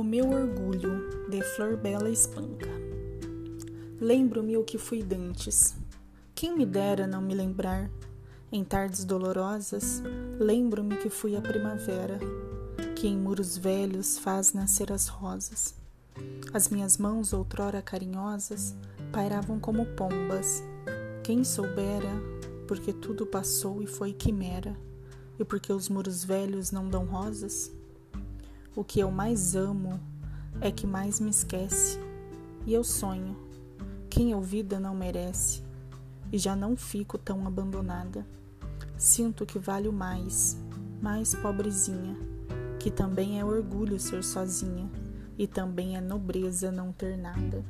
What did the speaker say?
Meu orgulho, de Flor Bela Espanca. Lembro-me o que fui dantes. Quem me dera não me lembrar? Em tardes dolorosas, lembro-me que fui a primavera, que em muros velhos faz nascer as rosas. As minhas mãos, outrora carinhosas, pairavam como pombas. Quem soubera, porque tudo passou e foi quimera, e porque os muros velhos não dão rosas? O que eu mais amo é que mais me esquece, e eu sonho. Quem ouvida não merece, e já não fico tão abandonada. Sinto que valho mais, mais pobrezinha, que também é orgulho ser sozinha, e também é nobreza não ter nada.